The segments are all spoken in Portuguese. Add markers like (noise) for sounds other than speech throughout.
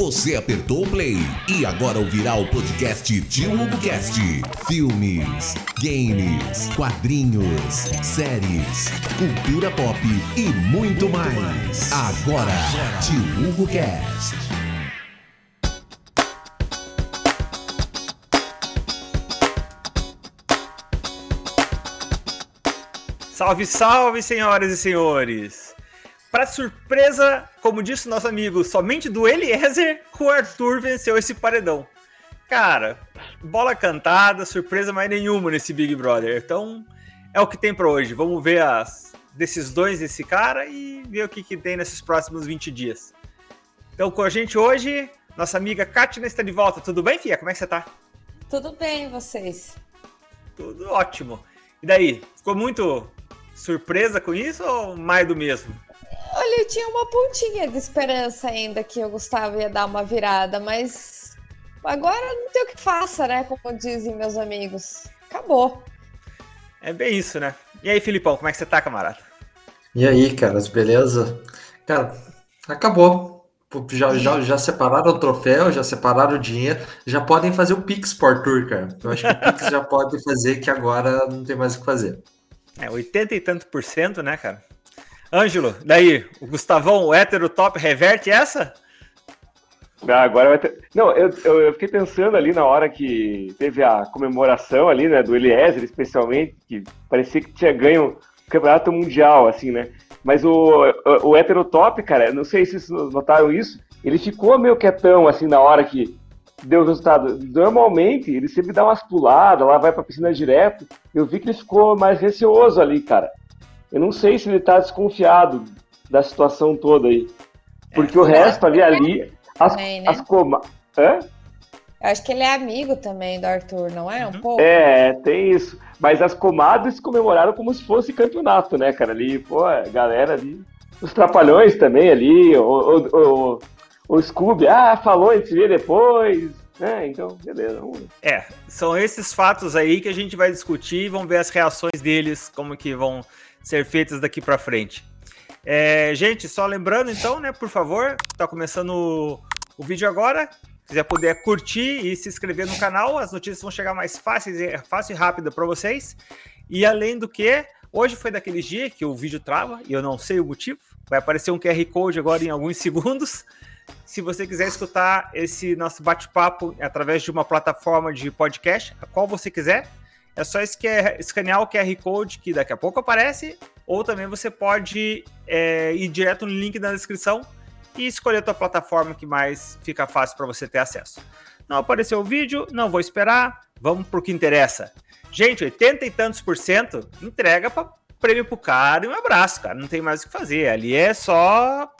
Você apertou o play e agora ouvirá o podcast Tio Cast. Filmes, games, quadrinhos, séries, cultura pop e muito mais. Agora, Tio Hugo Cast. Salve, salve, senhoras e senhores! Para surpresa, como disse nosso amigo, somente do Eliezer, o Arthur venceu esse paredão. Cara, bola cantada, surpresa mais nenhuma nesse Big Brother. Então, é o que tem para hoje. Vamos ver as decisões desse cara e ver o que, que tem nesses próximos 20 dias. Então, com a gente hoje, nossa amiga Katina está de volta. Tudo bem, Fia? Como é que você tá? Tudo bem, vocês? Tudo ótimo. E daí, ficou muito surpresa com isso ou mais do mesmo? Olha, eu tinha uma pontinha de esperança ainda que o Gustavo ia dar uma virada, mas agora não tem o que faça, né? Como dizem meus amigos. Acabou. É bem isso, né? E aí, Filipão, como é que você tá, camarada? E aí, caras, beleza? Cara, acabou. Já, já, já separaram o troféu, já separaram o dinheiro, já podem fazer o Pix por Tour, cara. Eu acho que o Pix (laughs) já pode fazer, que agora não tem mais o que fazer. É, 80 e tanto por cento, né, cara? Ângelo, daí, o Gustavão, o hétero top, reverte essa? Ah, agora vai ter... Não, eu, eu, fiquei pensando ali na hora que teve a comemoração ali, né, do Eliezer, especialmente, que parecia que tinha ganho o campeonato mundial, assim, né? Mas o, o, o hétero top, cara, não sei se vocês notaram isso, ele ficou meio quietão, assim, na hora que deu o resultado. Normalmente, ele sempre dá umas puladas, lá vai pra piscina direto. Eu vi que ele ficou mais receoso ali, cara. Eu não sei se ele tá desconfiado da situação toda aí. Porque é, o resto ali, ali, as, também, né? as coma... Hã? Eu acho que ele é amigo também do Arthur, não é? Um uhum. pouco? É, tem isso. Mas as comadres comemoraram como se fosse campeonato, né, cara? Ali, pô, a galera ali. Os trapalhões também ali, o, o, o, o Scooby, ah, falou, a gente vê depois. É, então, beleza. Vamos... É, são esses fatos aí que a gente vai discutir e vamos ver as reações deles, como que vão ser feitas daqui para frente. É, gente, só lembrando então, né, por favor, tá começando o, o vídeo agora. Se quiser puder curtir e se inscrever no canal, as notícias vão chegar mais fáceis, fácil e rápido para vocês. E além do que, hoje foi daquele dia que o vídeo trava e eu não sei o motivo. Vai aparecer um QR Code agora em alguns (laughs) segundos. Se você quiser escutar esse nosso bate-papo através de uma plataforma de podcast, a qual você quiser, é só escanear o QR Code que daqui a pouco aparece, ou também você pode é, ir direto no link da descrição e escolher a tua plataforma que mais fica fácil para você ter acesso. Não apareceu o vídeo, não vou esperar, vamos para o que interessa. Gente, 80 e tantos por cento entrega para prêmio pro cara e um abraço, cara. Não tem mais o que fazer. Ali é só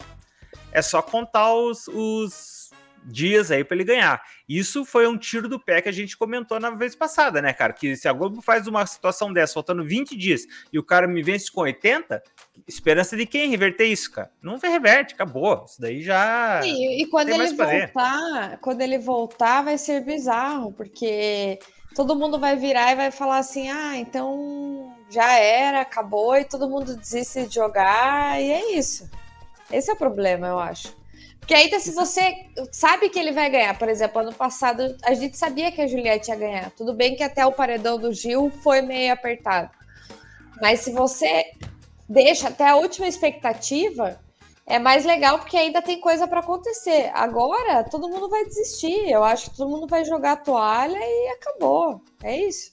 é só contar os, os dias aí para ele ganhar. Isso foi um tiro do pé que a gente comentou na vez passada, né, cara? Que se a Globo faz uma situação dessa, faltando 20 dias, e o cara me vence com 80, esperança de quem reverter isso, cara? Não reverte, acabou. Isso daí já. E, e quando ele voltar, quando ele voltar, vai ser bizarro, porque todo mundo vai virar e vai falar assim: ah, então já era, acabou, e todo mundo desiste de jogar, e é isso. Esse é o problema, eu acho. Porque ainda se você sabe que ele vai ganhar, por exemplo, ano passado a gente sabia que a Juliette ia ganhar. Tudo bem que até o paredão do Gil foi meio apertado. Mas se você deixa até a última expectativa, é mais legal porque ainda tem coisa para acontecer. Agora todo mundo vai desistir. Eu acho que todo mundo vai jogar a toalha e acabou. É isso.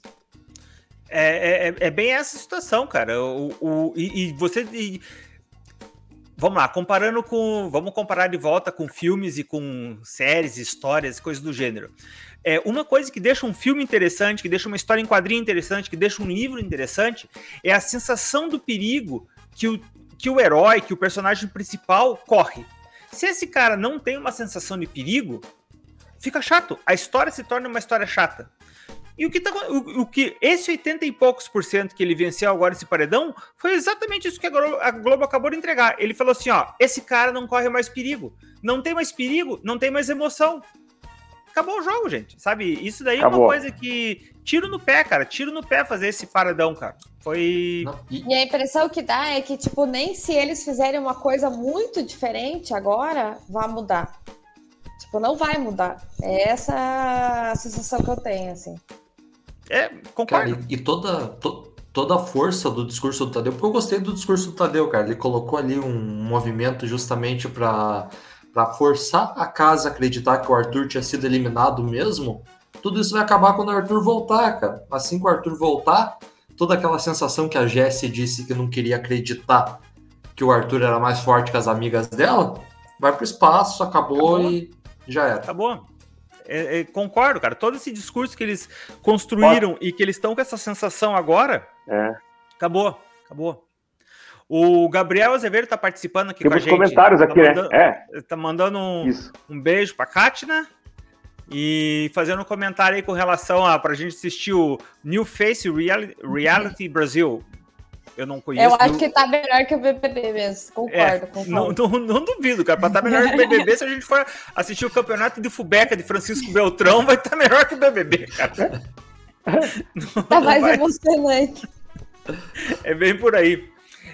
É, é, é bem essa situação, cara. O, o, e, e você. E Vamos lá, comparando com. Vamos comparar de volta com filmes e com séries, histórias, coisas do gênero. É, uma coisa que deixa um filme interessante, que deixa uma história em quadrinho interessante, que deixa um livro interessante, é a sensação do perigo que o, que o herói, que o personagem principal corre. Se esse cara não tem uma sensação de perigo, fica chato. A história se torna uma história chata. E o que, tá, o, o, que esse 80 e poucos por cento que ele venceu agora esse paredão foi exatamente isso que a Globo, a Globo, acabou de entregar. Ele falou assim: ó, esse cara não corre mais perigo. Não tem mais perigo, não tem mais emoção. Acabou o jogo, gente. Sabe? Isso daí acabou. é uma coisa que. Tiro no pé, cara. Tiro no pé fazer esse paradão, cara. Foi. E a impressão que dá é que, tipo, nem se eles fizerem uma coisa muito diferente agora, vai mudar. Tipo, não vai mudar. É essa a sensação que eu tenho, assim. É, concordo. Cara, e, e toda, to, toda a força do discurso do Tadeu, porque eu gostei do discurso do Tadeu, cara. Ele colocou ali um movimento justamente para para forçar a casa a acreditar que o Arthur tinha sido eliminado mesmo. Tudo isso vai acabar quando o Arthur voltar, cara. Assim que o Arthur voltar, toda aquela sensação que a Jessie disse que não queria acreditar que o Arthur era mais forte que as amigas dela, vai pro espaço, acabou, acabou. e já era. Acabou. É, é, concordo, cara. Todo esse discurso que eles construíram Pode. e que eles estão com essa sensação agora, é. acabou, acabou. O Gabriel Azevedo está participando aqui com a gente. comentários aqui, tá mandando, né? É. Tá mandando um, um beijo para Kátina e fazendo um comentário aí com relação a pra gente assistir o New Face Reality, Reality Brasil. Eu não conheço. Eu acho que tá melhor que o BBB mesmo. Concordo, é, concordo. Não, não, não, duvido, cara. Pra estar tá melhor que o BBB, se a gente for assistir o campeonato de Fubeca de Francisco Beltrão, vai estar tá melhor que o BBB, cara. Não, tá mais vai... emocionante. É bem por aí.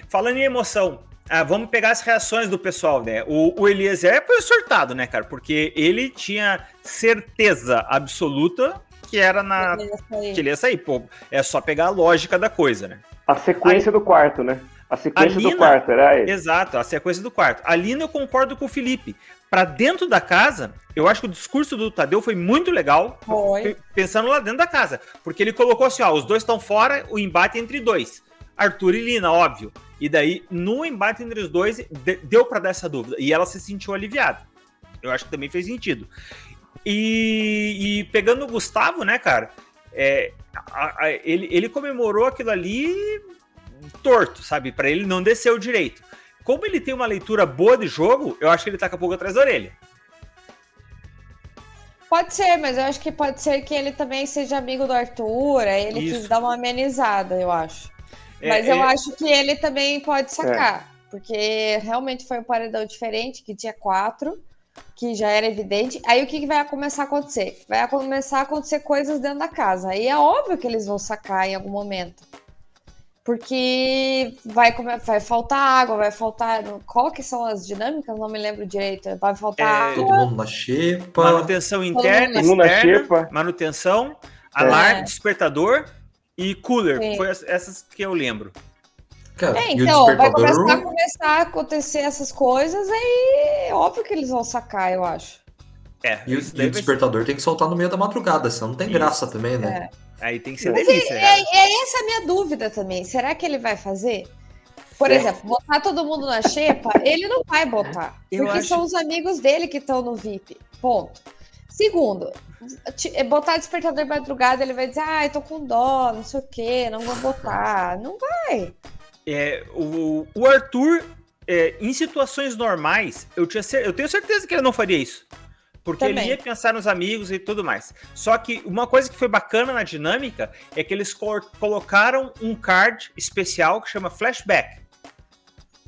Falando em emoção, ah, vamos pegar as reações do pessoal, né? O, o Eliezer foi sortado, né, cara? Porque ele tinha certeza absoluta que era na. Que ele ia sair. Pô, é só pegar a lógica da coisa, né? A sequência Aí, do quarto, né? A sequência Lina, do quarto, era aí. Exato, a sequência do quarto. A Lina, eu concordo com o Felipe. Para dentro da casa, eu acho que o discurso do Tadeu foi muito legal. Foi. Pensando lá dentro da casa. Porque ele colocou assim: ó, os dois estão fora, o embate é entre dois. Arthur e Lina, óbvio. E daí, no embate entre os dois, deu para dar essa dúvida. E ela se sentiu aliviada. Eu acho que também fez sentido. E, e pegando o Gustavo, né, cara? É, a, a, ele, ele comemorou aquilo ali torto, sabe? Para ele não desceu direito. Como ele tem uma leitura boa de jogo, eu acho que ele tá com a pulga atrás da orelha. Pode ser, mas eu acho que pode ser que ele também seja amigo do Arthur, aí ele Isso. quis dar uma amenizada, eu acho. É, mas eu é... acho que ele também pode sacar, é. porque realmente foi um paredão diferente, que tinha quatro que já era evidente. Aí o que, que, vai começar a acontecer? Vai começar a acontecer coisas dentro da casa. Aí é óbvio que eles vão sacar em algum momento. Porque vai, vai faltar água, vai faltar. Qual que são as dinâmicas? Não me lembro direito. Vai faltar é, água. Todo mundo na xepa. Manutenção interna, externa, manutenção, alarme, é. despertador e cooler. Sim. Foi essas que eu lembro. Cara, é, então, vai começar a, começar a acontecer essas coisas, aí é óbvio que eles vão sacar, eu acho. É, e, o, e o despertador ser... tem que soltar no meio da madrugada, senão não tem Isso. graça também, né? É. Aí tem que ser delícia. É, é, essa a minha dúvida também. Será que ele vai fazer? Por é. exemplo, botar todo mundo na xepa, (laughs) ele não vai botar. Eu porque acho... são os amigos dele que estão no VIP. Ponto. Segundo, botar despertador madrugada, ele vai dizer, ah, eu tô com dó, não sei o quê, não vou botar. Não vai. É, o, o Arthur, é, em situações normais, eu, tinha, eu tenho certeza que ele não faria isso. Porque Também. ele ia pensar nos amigos e tudo mais. Só que uma coisa que foi bacana na dinâmica é que eles colocaram um card especial que chama Flashback.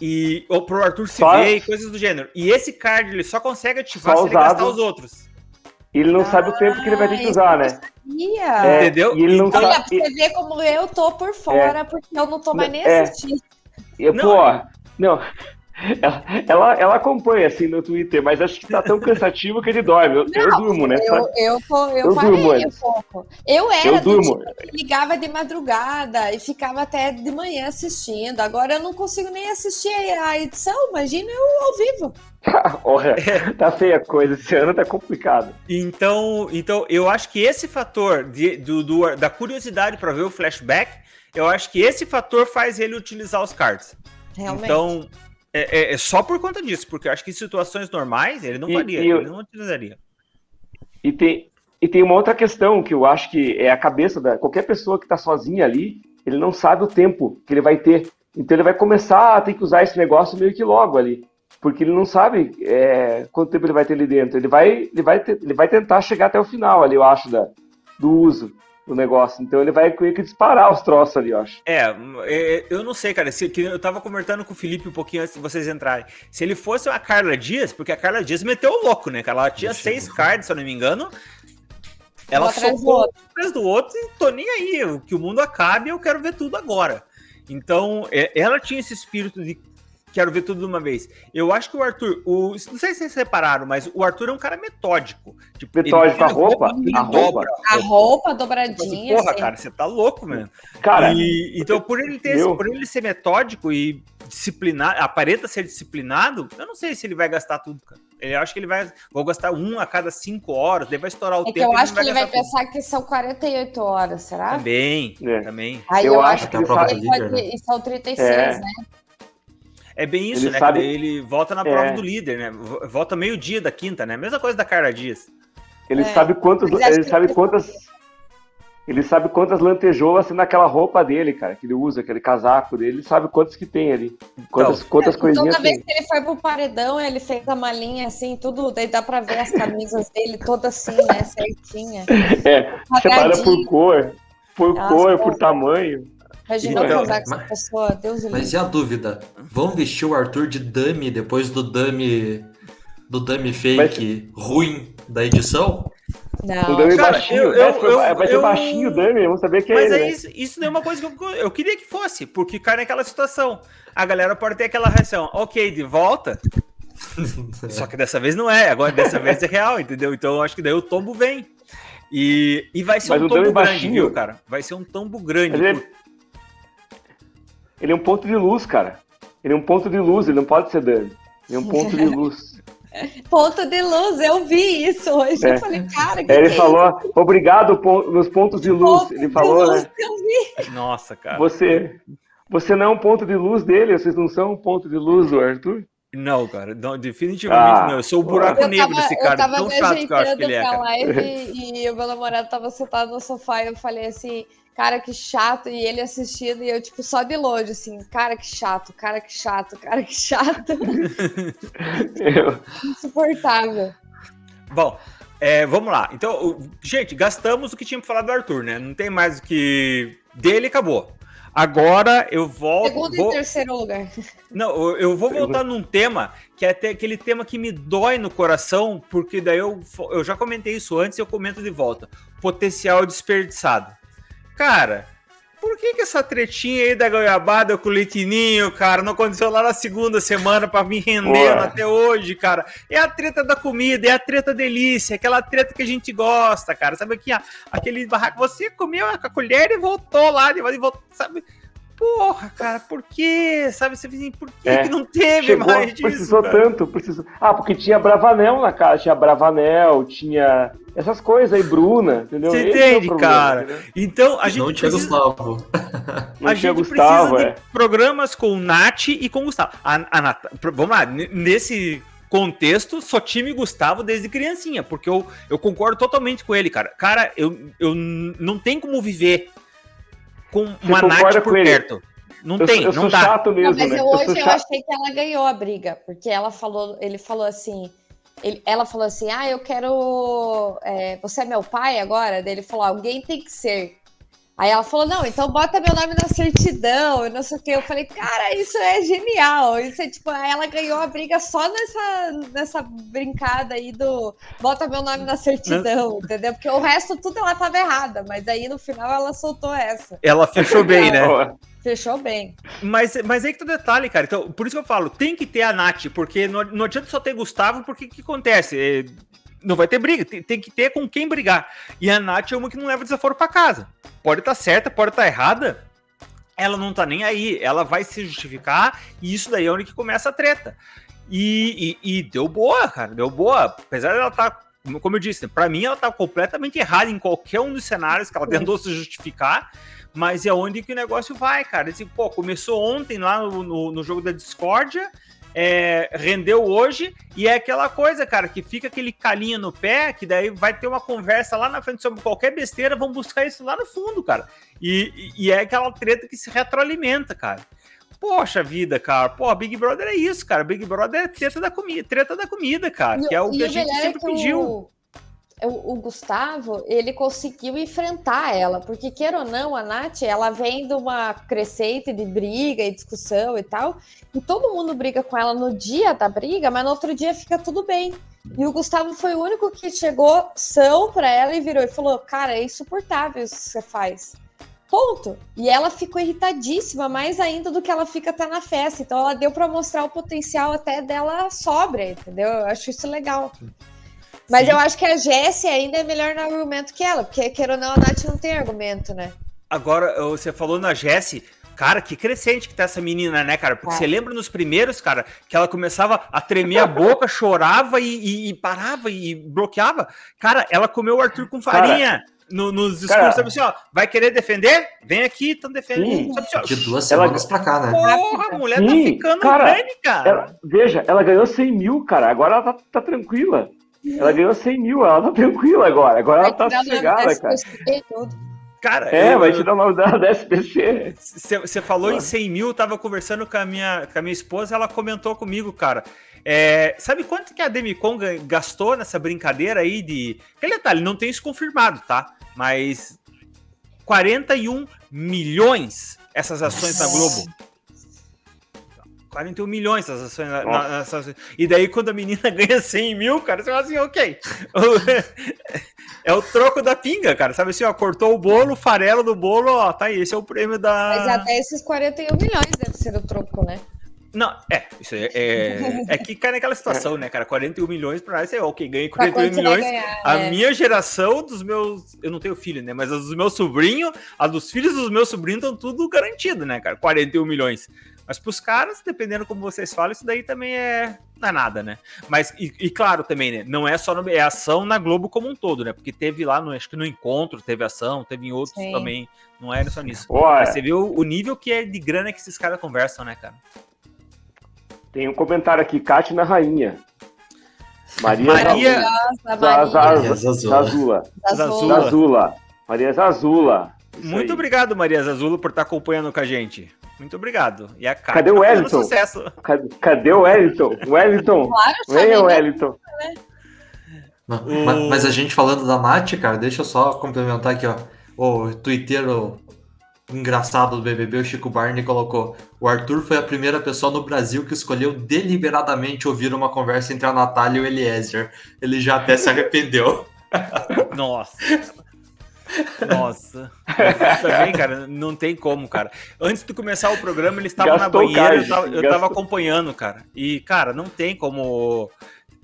E ou pro Arthur se só... ver e coisas do gênero. E esse card ele só consegue ativar só se ele gastar os outros. E ele não ah, sabe o tempo que ele vai ter que usar, né? É, Entendeu? E ele não então, sabe... Olha, pra você ver como eu tô por fora, é. porque eu não tô mais nem é. assistindo. E, pô, não, ela, ela, ela, acompanha assim no Twitter, mas acho que tá tão cansativo que ele dorme. Eu, não, eu durmo, né? Eu, eu, eu, eu parei durmo, um pouco. Eu era eu durmo. Tipo que ligava de madrugada e ficava até de manhã assistindo. Agora eu não consigo nem assistir a edição, imagina eu ao vivo. (laughs) Olha, tá feia a coisa, esse ano tá complicado. Então, então eu acho que esse fator de, do, do da curiosidade para ver o flashback, eu acho que esse fator faz ele utilizar os cards. Realmente. Então, é, é, é, só por conta disso, porque eu acho que em situações normais ele não e, faria, e, ele não utilizaria. E tem, e tem uma outra questão que eu acho que é a cabeça da qualquer pessoa que está sozinha ali, ele não sabe o tempo que ele vai ter. Então ele vai começar a ter que usar esse negócio meio que logo ali. Porque ele não sabe é, quanto tempo ele vai ter ali dentro. Ele vai, ele vai, ele vai tentar chegar até o final ali, eu acho, da, do uso o negócio. Então ele vai meio que disparar os troços ali, eu acho. É, é eu não sei, cara. Se, eu tava conversando com o Felipe um pouquinho antes de vocês entrarem. Se ele fosse a Carla Dias, porque a Carla Dias meteu o louco, né? Ela tinha Deixa seis cards, se eu não me engano. Ela soltou um atrás do outro e tô nem aí. Que o mundo acabe, eu quero ver tudo agora. Então, é, ela tinha esse espírito de quero ver tudo de uma vez. Eu acho que o Arthur, o, não sei se vocês separaram, mas o Arthur é um cara metódico. Tipo, metódico, a roupa, a roupa. A roupa dobradinha. Porra, assim. cara, você tá louco, mano. Cara, e, então por ele ter, esse, por ele ser metódico e disciplinado, aparenta ser disciplinado, eu não sei se ele vai gastar tudo, cara. Eu acho que ele vai. Vou gastar um a cada cinco horas, ele vai estourar o é tempo. eu acho que ele vai tudo. pensar que são 48 horas, será? Também, é. também. Aí eu, eu acho que, que ele pode. Né? E são 36, é. né? É bem isso, ele né? Sabe... Ele volta na prova é. do líder, né? Volta meio-dia da quinta, né? Mesma coisa da Carla Dias. Ele é. sabe quantos. Ele sabe quantas. Ele sabe quantas lantejoulas tem naquela roupa dele, cara, que ele usa, aquele casaco dele, ele sabe quantos que tem ali. Quantas, então, quantas é, coisinhas Toda vez que ele foi pro paredão, ele fez a malinha assim, tudo, daí dá pra ver as camisas dele todas assim, né, certinha. (laughs) É, separa por cor, por Nossa, cor, por tamanho. Imagina então, casar com essa pessoa, Deus Mas e a dúvida? Vão vestir o Arthur de dummy depois do dummy do dummy fake mas... ruim da edição? Não. O dummy Cara, baixinho, eu, eu, eu, vai ser eu... baixinho o dummy, vamos saber quem mas é Mas é isso, isso não é uma coisa que eu, eu queria que fosse, porque cai naquela situação. A galera pode ter aquela reação, ok, de volta, (laughs) Só que dessa vez não é, agora dessa vez é real, entendeu? Então eu acho que daí o tombo vem. E, e vai ser Mas um tombo grande, baixinho, viu, cara? Vai ser um tombo grande. Ele, por... Ele é um ponto de luz, cara. Ele é um ponto de luz, ele não pode ser dano. Ele é um ponto de luz. (laughs) ponto de luz, eu vi isso hoje. É. Eu falei, cara, que é, Ele que falou, é obrigado nos pontos de luz. Ponto ele falou, luz, né? Eu vi. Nossa, cara. Você, você não é um ponto de luz dele, vocês não são um ponto de luz do Arthur? Não, cara, não, definitivamente ah, não. Eu sou o buraco eu negro tava, desse cara, tão chato que eu acho que ele é. Cara. Live e o meu namorado tava sentado no sofá e eu falei assim: cara, que chato, e ele assistindo, e eu, tipo, só de longe, assim, cara, que chato, cara, que chato, cara, que chato. (laughs) eu... Insuportável. Bom, é, vamos lá. Então, gente, gastamos o que tinha pra falar do Arthur, né? Não tem mais o que. Dele acabou. Agora eu volto. Segundo vou... e terceiro lugar. Não, eu vou voltar num tema que é até aquele tema que me dói no coração, porque daí eu, eu já comentei isso antes e eu comento de volta. Potencial desperdiçado. Cara, por que, que essa tretinha aí da goiabada com o leitinho, cara, não aconteceu lá na segunda semana para vir rendendo até hoje, cara? É a treta da comida, é a treta delícia, aquela treta que a gente gosta, cara. Sabe aqui, aquele barraco, você comeu com a colher e voltou lá, e voltou, sabe? Porra, cara, por quê? Sabe, você assim, por que, é, que não teve chegou, mais disso? Precisou cara? tanto, precisou. Ah, porque tinha Bravanel na casa, tinha Bravanel, tinha essas coisas aí, Bruna, entendeu? Você Esse entende, é problema, cara? Entendeu? Então, a gente não tinha precisa... Gustavo. Não a gente Gustavo, precisa é. de programas com o Nath e com o Gustavo. A, a Nat... Vamos lá, nesse contexto, só time Gustavo desde criancinha, porque eu, eu concordo totalmente com ele, cara. Cara, eu, eu não tem como viver com uma Nath por perto. Não eu, tem, eu não dá. chato mesmo, não, mas né? eu, hoje eu, eu achei que ela ganhou a briga, porque ela falou, ele falou assim, ele, ela falou assim, ah, eu quero, é, você é meu pai agora? Daí ele falou, alguém tem que ser. Aí ela falou, não, então bota meu nome na certidão, e não sei o que. Eu falei, cara, isso é genial. Isso é tipo, ela ganhou a briga só nessa, nessa brincada aí do bota meu nome na certidão, entendeu? Porque o resto tudo ela tava errada, mas aí no final ela soltou essa. Ela fechou bem, né? Fechou bem. Mas, mas aí que tá o detalhe, cara. Então, por isso que eu falo, tem que ter a Nath, porque não, não adianta só ter Gustavo, porque o que acontece? Não vai ter briga, tem, tem, que ter com quem brigar. E a Nath é uma que não leva desaforo para casa. Pode estar tá certa, pode estar tá errada, ela não tá nem aí, ela vai se justificar, e isso daí é onde que começa a treta. E, e, e deu boa, cara, deu boa. Apesar dela estar, tá, como eu disse, para mim ela tá completamente errada em qualquer um dos cenários que ela tentou se justificar, mas é onde que o negócio vai, cara. Assim, pô, começou ontem lá no, no, no jogo da discórdia, é, rendeu hoje, e é aquela coisa, cara, que fica aquele calinho no pé, que daí vai ter uma conversa lá na frente sobre qualquer besteira, vão buscar isso lá no fundo, cara. E, e é aquela treta que se retroalimenta, cara. Poxa vida, cara. Pô, Big Brother é isso, cara. Big Brother é treta da comida, treta da comida, cara. que é o que a gente sempre que pediu. O o, Gustavo, ele conseguiu enfrentar ela, porque queira ou não, a Nath, ela vem de uma crescente de briga e discussão e tal, e todo mundo briga com ela no dia da briga, mas no outro dia fica tudo bem. E o Gustavo foi o único que chegou são para ela e virou e falou: Cara, é insuportável isso que você faz. Ponto. E ela ficou irritadíssima, mais ainda do que ela fica até na festa. Então ela deu para mostrar o potencial até dela sóbria, entendeu? Eu acho isso legal. Mas Sim. eu acho que a Jessie ainda é melhor no argumento que ela, porque queira ou não, a Nath não tem argumento, né? Agora, você falou na Jessie, Cara, que crescente que tá essa menina, né, cara? Porque é. você lembra nos primeiros, cara, que ela começava a tremer a boca, (laughs) chorava e, e, e, parava e bloqueava. Cara, ela comeu o Arthur com farinha. Cara, no, nos discursos, sabe assim, ó, vai querer defender? Vem aqui, estão defendendo. Sabe assim, de duas semanas ela... pra cá, né? Porra, a mulher tá sim, tá ficando cara, grande, cara. Ela, veja, ela ganhou 100 mil, cara, agora ela tá, tá tranquila. Ela ganhou 100 mil, ela tá tranquila agora, agora ela tá sossegada, cara. Cara, é, eu, vai te dar o nome da, SPC. Você falou em 100 mil, tava conversando com a, minha, com a minha esposa, ela comentou comigo, cara. É, sabe quanto que a Demicon gastou nessa brincadeira aí de. Aquele detalhe, não tem isso confirmado, tá? Mas 41 milhões essas ações da Globo. 41 milhões essas ações. Na, na, ações. E daí, quando a menina (laughs) ganha 100 mil, cara, você fala assim, ok. (laughs) é o troco da pinga, cara. Sabe assim, ó, cortou o bolo, o farelo do bolo, ó, tá aí, esse é o prêmio da. Mas até esses 41 milhões deve ser o troco, né? Não, é, isso é, é, é, que cai naquela situação, né, cara? 41 milhões para nós é ok, ganhei 41 milhões. Ganhar, a né? minha geração dos meus. Eu não tenho filho, né? Mas a dos meus sobrinhos, a dos filhos dos meus sobrinhos estão tudo garantido, né, cara? 41 milhões. Mas pros caras, dependendo como vocês falam, isso daí também é. Não é nada, né? Mas, e, e claro também, né? Não é só no, é ação na Globo como um todo, né? Porque teve lá, no, acho que no encontro teve ação, teve em outros Sim. também. Não é só nisso. Mas você viu o nível que é de grana que esses caras conversam, né, cara? Tem um comentário aqui, Kátia na Rainha. Maria, Maria Zazula. Zazula. Maria Zazula. Muito obrigado, Maria Zazula, por estar acompanhando com a gente. Muito obrigado. E a Kátia Cadê o tá Wellington? Sucesso. Cadê, cadê o Wellington? Wellington. Claro, Venha, Wellington. Mas, mas, a gente falando da Nath, cara, deixa eu só complementar aqui, ó. O Twitter engraçado do BBB, o Chico Barney colocou: o Arthur foi a primeira pessoa no Brasil que escolheu deliberadamente ouvir uma conversa entre a Natália e o Eliezer. Ele já até se arrependeu. (laughs) Nossa. Nossa. (laughs) Também, cara, não tem como, cara. Antes de começar o programa, ele estava na banheira, eu tava, eu tava acompanhando, cara. E, cara, não tem como.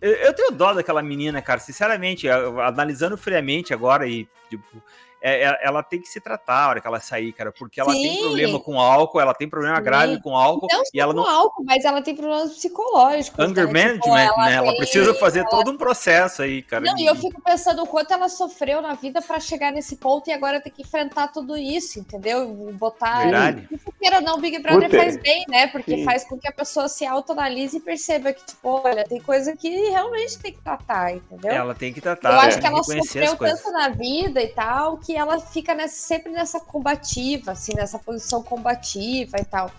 Eu, eu tenho dó daquela menina, cara, sinceramente, analisando friamente agora e, tipo, é, é, ela tem que se tratar a hora que ela sair, cara, porque ela Sim. tem problema com álcool, ela tem problema Sim. grave com álcool. Não e ela não... com álcool, mas ela tem problemas psicológicos. Anger né? tipo, management, ela né? Ela precisa fazer ela... todo um processo aí, cara. Não, e eu fico pensando o quanto ela sofreu na vida para chegar nesse ponto e agora ter que enfrentar tudo isso, entendeu? Botar. Verdade. Queira não, Big Brother Puta. faz bem, né? Porque Sim. faz com que a pessoa se autoanalise e perceba que, tipo, olha, tem coisa que realmente tem que tratar, entendeu? Ela tem que tratar. Eu acho que ela sofreu tanto na vida e tal que ela fica nessa sempre nessa combativa, assim, nessa posição combativa e tal.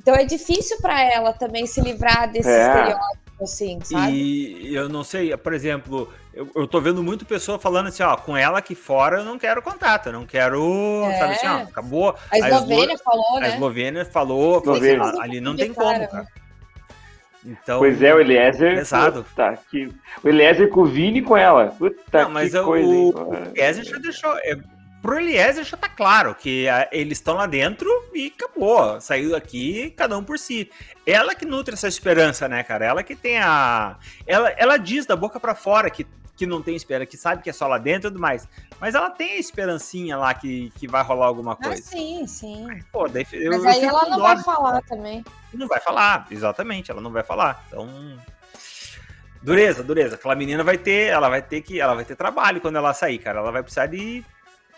Então é difícil para ela também se livrar desse é. estereótipo, assim, sabe? E eu não sei, por exemplo, eu, eu tô vendo muito pessoa falando assim, ó, com ela aqui fora eu não quero contato, eu não quero, é. sabe assim, ó, acabou. A Eslovênia a Eslo... falou, né? A Eslovênia falou, Eslovênia. Assim, ali não tem como, cara. Então, pois é, o Eliezer. Pesado. Tá, que, o Eliezer com o Vini com ela. Puta não, mas que coisa, o, o Eliezer já deixou. É, Pro Eliezer já tá claro que a, eles estão lá dentro e acabou. Saiu daqui, cada um por si. Ela que nutre essa esperança, né, cara? Ela que tem a. Ela, ela diz da boca para fora que, que não tem esperança, que sabe que é só lá dentro e tudo mais. Mas ela tem a esperancinha lá que, que vai rolar alguma ah, coisa. Ah, sim, sim. Pô, daí, eu, Mas aí ela não vai falar também. Não vai falar, exatamente, ela não vai falar. Então. Dureza, dureza. Aquela menina vai ter, ela vai ter que, ela vai ter trabalho quando ela sair, cara. Ela vai precisar de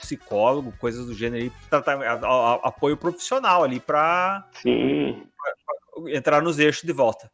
psicólogo, coisas do gênero, aí, apoio profissional ali para entrar nos eixos de volta.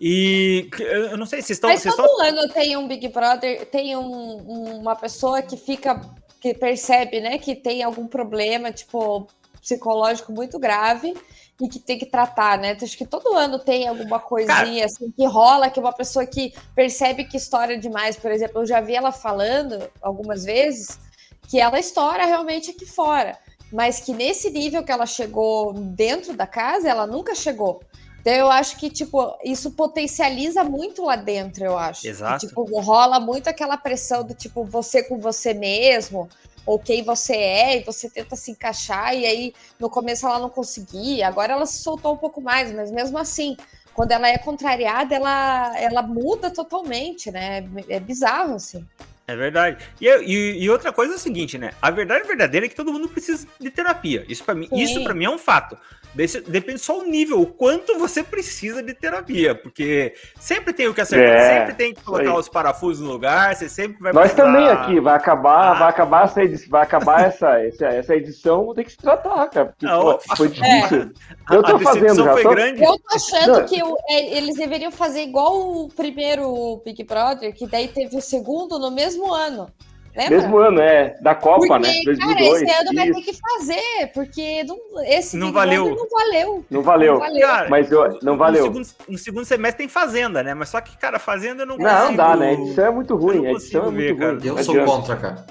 E eu não sei se estão. Mas todo estão... ano tem um Big Brother, tem um, uma pessoa que fica, que percebe, né, que tem algum problema, tipo, psicológico muito grave e que tem que tratar, né? Acho que todo ano tem alguma coisinha Cara, assim que rola, que uma pessoa que percebe que história demais, por exemplo, eu já vi ela falando algumas vezes que ela estoura realmente aqui fora, mas que nesse nível que ela chegou dentro da casa, ela nunca chegou. Então eu acho que, tipo, isso potencializa muito lá dentro, eu acho. Exato. tipo, rola muito aquela pressão do tipo, você com você mesmo. ou quem você é, e você tenta se encaixar, e aí no começo ela não conseguia, agora ela se soltou um pouco mais, mas mesmo assim, quando ela é contrariada, ela, ela muda totalmente, né? É bizarro, assim. É verdade. E, e, e, outra coisa é o seguinte, né? A verdade verdadeira é que todo mundo precisa de terapia. Isso para mim, isso para mim é um fato. Depende só o nível, o quanto você precisa de terapia, porque sempre tem o que acertar, é, sempre tem que colocar os parafusos no lugar, você sempre vai Nós precisar... também aqui, vai acabar, ah. vai acabar essa edição, vai acabar essa, essa, essa edição, ter que se tratar, cara, porque Não, pô, foi difícil. É. Eu tô fazendo já. Foi tô... grande. Eu tô achando Não. que eu, é, eles deveriam fazer igual o primeiro Big Brother, que daí teve o segundo no mesmo ano. Lembra? Mesmo ano, é, da Copa, porque, né? 2002, cara, esse ano isso. vai ter que fazer, porque não, esse não valeu. não valeu. Não valeu. Não valeu. Cara, mas eu, não valeu. No segundo, no segundo, semestre tem Fazenda, né? Mas só que, cara, Fazenda não Não, não dá, né? A edição é muito ruim. A edição é muito ver, ruim. Eu sou contra, cara.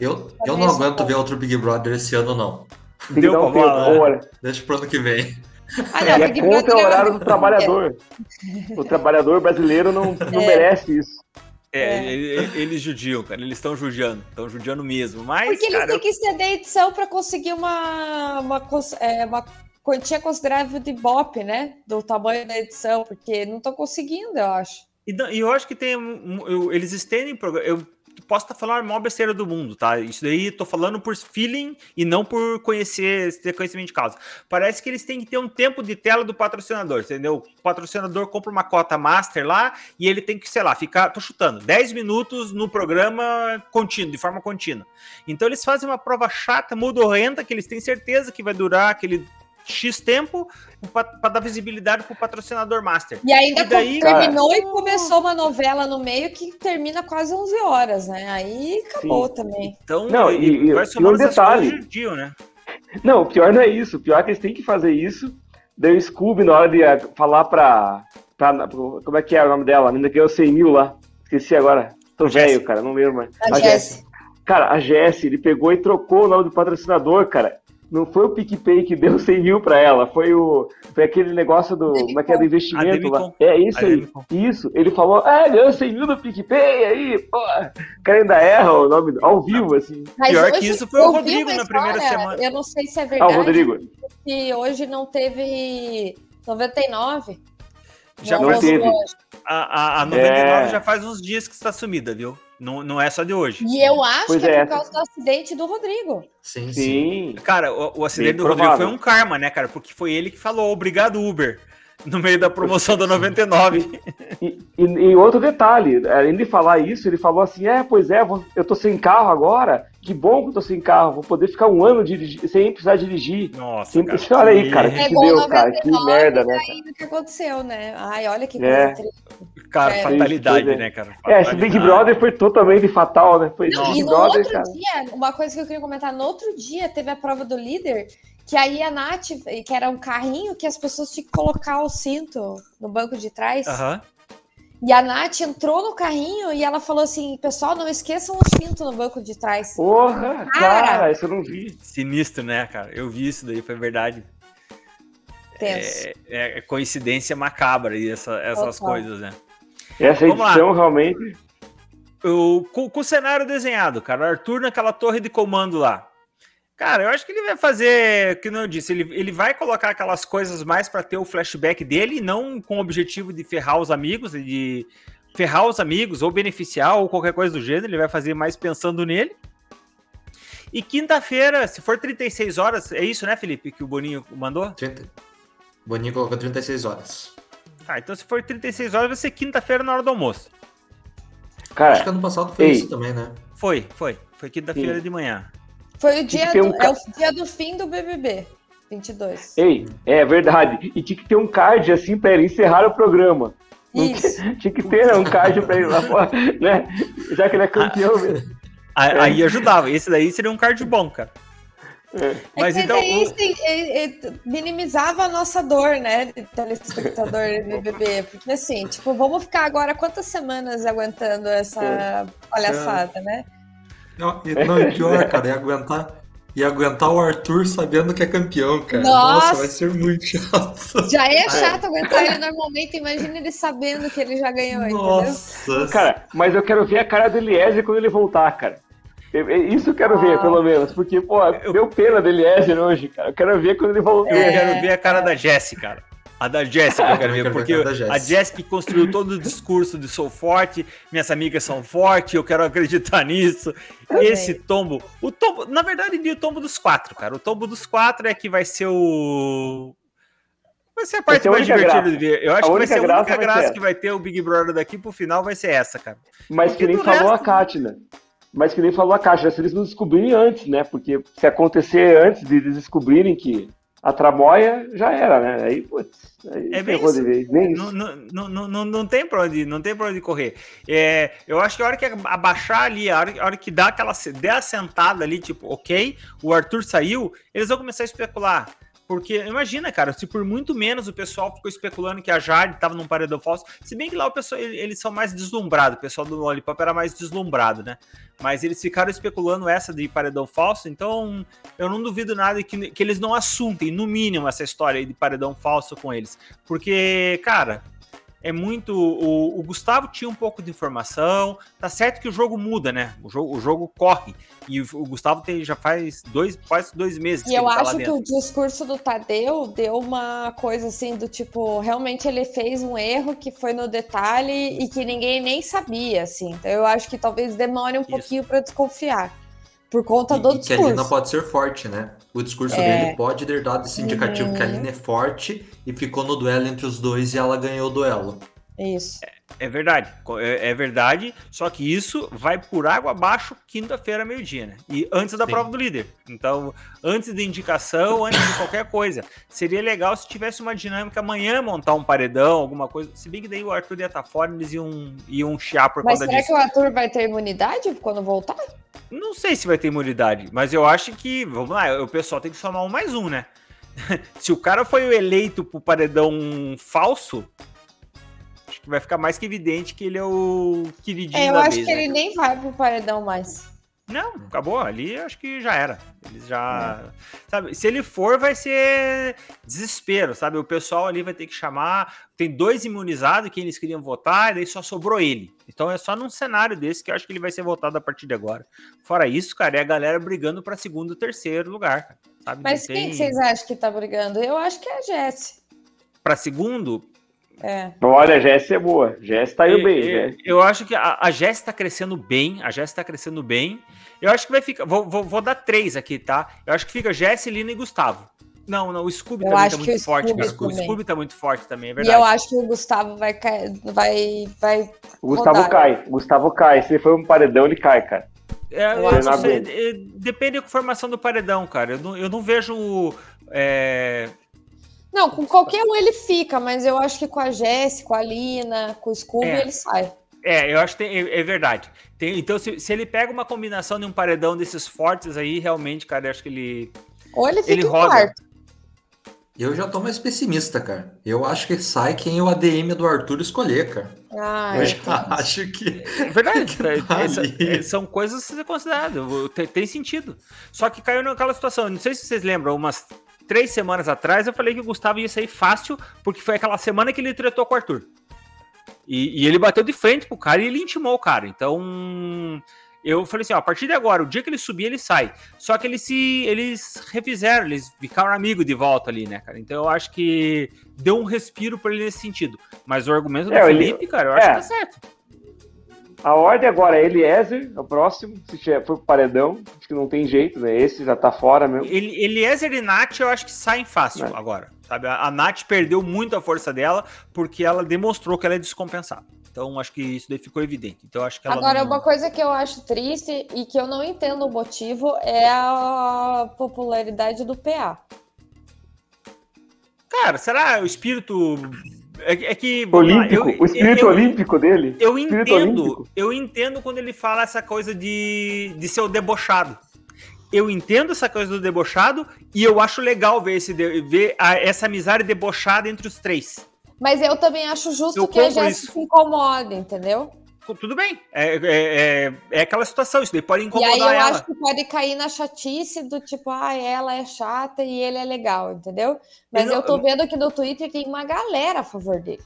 Eu, eu não aguento ver outro Big Brother esse ano, não. Deu pra bola. Deixa pro ano que vem. Ah, não, é contra o horário do trabalhador. O trabalhador brasileiro não, não é. merece isso. É, é. Eles, eles judiam, cara. Eles estão judiando. Estão judiando mesmo. Mas, Porque eles cara, têm que ceder a edição para conseguir uma, uma, é, uma quantia considerável de BOP, né? Do tamanho da edição. Porque não estão conseguindo, eu acho. E, e eu acho que tem. Eu, eles estendem. Eu posso estar tá falando a maior besteira do mundo, tá? Isso daí tô falando por feeling e não por conhecer, ter conhecimento de causa. Parece que eles têm que ter um tempo de tela do patrocinador, entendeu? O patrocinador compra uma cota master lá e ele tem que, sei lá, ficar, tô chutando, 10 minutos no programa contínuo, de forma contínua. Então eles fazem uma prova chata, mudorrenta, que eles têm certeza que vai durar aquele X tempo para dar visibilidade para o patrocinador master. E ainda e daí, terminou cara... e começou uma novela no meio que termina quase 11 horas, né? Aí acabou Sim. também. Então, não, e, e vai somando um detalhe. Dia, né? Não, o pior não é isso. O pior é que eles têm que fazer isso. Daí o Scooby, na hora de eh, falar para como é que é o nome dela? A menina que ganhou 100 mil lá. Esqueci agora. Tô velho, cara, não lembro mais. A, a Jessie. Cara, a Jessie, ele pegou e trocou o nome do patrocinador, cara. Não foi o PicPay que deu (laughs) 100 mil para ela, foi o foi aquele negócio do. Como é que é do investimento lá? É isso aí. Isso. Ele falou, ah, ganhou 100 mil do PicPay aí, pô. O cara ainda erra o nome ao vivo, assim. Mas Pior que isso foi o Rodrigo na primeira semana. Eu não sei se é verdade. Ah, o Rodrigo. Que hoje não teve 99. Já não faz teve. A, a, a 99 é. já faz uns dias que está sumida, viu? Não, não é só de hoje. E eu acho pois que é, é por causa do acidente do Rodrigo. Sim, sim. sim. Cara, o, o acidente sim, do provável. Rodrigo foi um karma, né, cara? Porque foi ele que falou obrigado, Uber no meio da promoção da 99. E, e, e, outro detalhe, além de falar isso, ele falou assim: é, pois é, eu tô sem carro agora, que bom que eu tô sem carro, vou poder ficar um ano dirigir, sem precisar dirigir. Nossa, sem, cara, olha aí, cara, que, é que deu, cara, que merda, né? Cara? que aconteceu, né? Ai, olha que coisa é. triste. Cara, é. fatalidade, né, cara? Fatalidade. É, esse Big Brother foi totalmente fatal, né? Foi Não, Big e no Brother, outro cara. dia, uma coisa que eu queria comentar, no outro dia teve a prova do líder, que aí a Nath, que era um carrinho que as pessoas tinham que colocar o cinto no banco de trás. Uhum. E a Nath entrou no carrinho e ela falou assim: pessoal, não esqueçam o cinto no banco de trás. Porra, cara, cara isso eu não vi. Sinistro, né, cara? Eu vi isso daí, foi verdade. É, é, é, coincidência macabra e essa, essas coisas, né? Essa Vamos edição lá. realmente. O, com, com, o cenário desenhado, cara. O Arthur naquela torre de comando lá. Cara, eu acho que ele vai fazer, que não eu disse, ele, ele vai colocar aquelas coisas mais para ter o flashback dele, não com o objetivo de ferrar os amigos, de ferrar os amigos ou beneficiar ou qualquer coisa do gênero, ele vai fazer mais pensando nele. E quinta-feira, se for 36 horas, é isso, né, Felipe, que o Boninho mandou? 30. Boninho colocou 36 horas. Ah, então se for 36 horas, vai ser quinta-feira na hora do almoço. Cara, Acho que ano passado foi ei. isso também, né? Foi, foi. Foi quinta-feira de manhã. Foi o dia, do, um... é o dia do fim do BBB. 22. Ei, é verdade. E tinha que ter um card assim para ele encerrar o programa. Isso. (laughs) Tinha que ter um card para ele lá (laughs) fora, né? Já que ele é campeão ah, mesmo. Aí ajudava. Esse daí seria um card bom, cara. É. é Mas então. Daí, o... minimizava a nossa dor, né? De telespectador (laughs) BBB. Porque assim, tipo, vamos ficar agora quantas semanas aguentando essa é. palhaçada, né? Não, e, não, e pior, cara, ia aguentar, ia aguentar o Arthur sabendo que é campeão, cara. Nossa, Nossa vai ser muito chato. Já é chato aguentar ele normalmente, imagina ele sabendo que ele já ganhou, Nossa. entendeu? Cara, mas eu quero ver a cara do Eliezer quando ele voltar, cara. Isso eu quero ver, ah. pelo menos, porque, pô, eu... deu pena dele Eliezer hoje, cara. Eu quero ver quando ele voltar. Eu quero ver a cara da Jessie, cara. A da Jéssica, eu quero ver, porque a Jéssica construiu todo o discurso de sou forte, minhas amigas são fortes, eu quero acreditar nisso. Esse tombo, o tombo, na verdade, o tombo dos quatro, cara. O tombo dos quatro é que vai ser o. Vai ser a parte mais divertida de ver. Eu acho a que vai ser a única graça que vai ter o Big Brother daqui pro final, vai ser essa, cara. Mas porque que nem falou resto... a Kátia, Mas que nem falou a Kátia, se eles não descobrirem antes, né? Porque se acontecer antes de eles descobrirem que a tramóia já era, né? Aí, putz, aí é bem isso. Vez, nem não, não, não, não, não tem pra onde, não tem pra onde correr. É, eu acho que a hora que abaixar ali, a hora, a hora que dá aquela der a sentada ali, tipo, ok, o Arthur saiu, eles vão começar a especular. Porque imagina, cara, se por muito menos o pessoal ficou especulando que a Jade estava num paredão falso, se bem que lá o pessoal eles são mais deslumbrados, o pessoal do Lollipop era mais deslumbrado, né? Mas eles ficaram especulando essa de paredão falso, então eu não duvido nada que, que eles não assuntem, no mínimo, essa história de paredão falso com eles. Porque, cara, é muito. O, o, Gustavo tinha um pouco de informação. Tá certo que o jogo muda, né? O jogo, o jogo corre. E o, o Gustavo tem, já faz dois, quase dois meses. E eu tá acho que o discurso do Tadeu deu uma coisa assim do tipo, realmente ele fez um erro que foi no detalhe e que ninguém nem sabia, assim. Então eu acho que talvez demore um Isso. pouquinho para desconfiar. Por conta do e discurso. que a Lina pode ser forte, né? O discurso é. dele pode ter dado esse indicativo uhum. que a Lina é forte e ficou no duelo entre os dois e ela ganhou o duelo. Isso. É, é verdade, é, é, verdade. Só que isso vai por água abaixo quinta-feira, meio-dia, né? E antes da Sim. prova do líder. Então, antes da indicação, antes de qualquer coisa. Seria legal se tivesse uma dinâmica amanhã montar um paredão, alguma coisa. Se bem que daí o Arthur ia estar fora, eles iam, iam chiar por Mas causa disso. Mas será que o Arthur vai ter imunidade quando voltar? Não sei se vai ter imunidade, mas eu acho que, vamos lá, o pessoal tem que somar um mais um, né? (laughs) se o cara foi eleito pro paredão falso, acho que vai ficar mais que evidente que ele é o queridinho é, eu acho que ele né? nem vai pro paredão mais. Não, acabou. Ali acho que já era. Eles já. É. Sabe, se ele for, vai ser desespero, sabe? O pessoal ali vai ter que chamar. Tem dois imunizados que eles queriam votar, e daí só sobrou ele. Então é só num cenário desse que eu acho que ele vai ser votado a partir de agora. Fora isso, cara, é a galera brigando para segundo terceiro lugar, cara, sabe? Mas quem tem... vocês acham que tá brigando? Eu acho que é a Jess. Para segundo, é. Olha, a Jess é boa. Jess tá indo bem. Eu, eu acho que a, a Jess tá crescendo bem. A Jess tá crescendo bem. Eu acho que vai ficar. Vou, vou, vou dar três aqui, tá? Eu acho que fica Jess, Lina e Gustavo. Não, não, o Scooby eu também tá muito forte, cara. O Scooby tá muito forte também, é verdade. E eu acho que o Gustavo vai vai vai O Gustavo rodar. cai. O Gustavo cai. Se ele for um paredão, ele cai, cara. É, eu eu sei, é, depende da formação do paredão, cara. Eu não, eu não vejo. É... Não, com qualquer um ele fica, mas eu acho que com a Jess, com a Lina, com o Scooby, é. ele sai. É, eu acho que tem, é, é, verdade. Tem, então, se, se, ele pega uma combinação de um paredão desses fortes aí, realmente, cara, eu acho que ele. Ou ele fica ele roda. quarto. Eu já tô mais pessimista, cara. Eu acho que sai quem o ADM do Arthur escolher, cara. Ah, eu já (laughs) acho que. É verdade, (laughs) que são coisas a ser consideradas. Tem, tem, sentido. Só que caiu naquela situação. Não sei se vocês lembram, umas três semanas atrás eu falei que o Gustavo ia sair fácil, porque foi aquela semana que ele tretou com o Arthur. E, e, ele bateu de frente pro cara e ele intimou o cara. Então, eu falei assim: ó, a partir de agora, o dia que ele subir, ele sai. Só que eles se. Eles refizeram, eles ficaram amigos de volta ali, né, cara? Então eu acho que deu um respiro para ele nesse sentido. Mas o argumento do é, Felipe, ele... cara, eu acho é. que tá certo. A ordem agora é Eliezer, é o próximo. Se for pro paredão, acho que não tem jeito, né? Esse já tá fora mesmo. Eliezer e Nath, eu acho que saem fácil é. agora. Sabe? A, a Nath perdeu muito a força dela porque ela demonstrou que ela é descompensada. Então, acho que isso daí ficou evidente. Então, acho que Agora, não... uma coisa que eu acho triste e que eu não entendo o motivo é a popularidade do PA. Cara, será o espírito é, é que. Olímpico, eu, o espírito eu, olímpico dele. Eu entendo, olímpico. eu entendo quando ele fala essa coisa de, de ser o debochado. Eu entendo essa coisa do debochado e eu acho legal ver, esse, ver a, essa amizade debochada entre os três. Mas eu também acho justo eu que a Jéssica se incomode, entendeu? Tudo bem. É, é, é, é, aquela situação, isso daí pode incomodar ela. E aí eu ela. acho que pode cair na chatice do tipo, ah, ela é chata e ele é legal, entendeu? Mas eu, eu tô vendo que no Twitter tem uma galera a favor dele.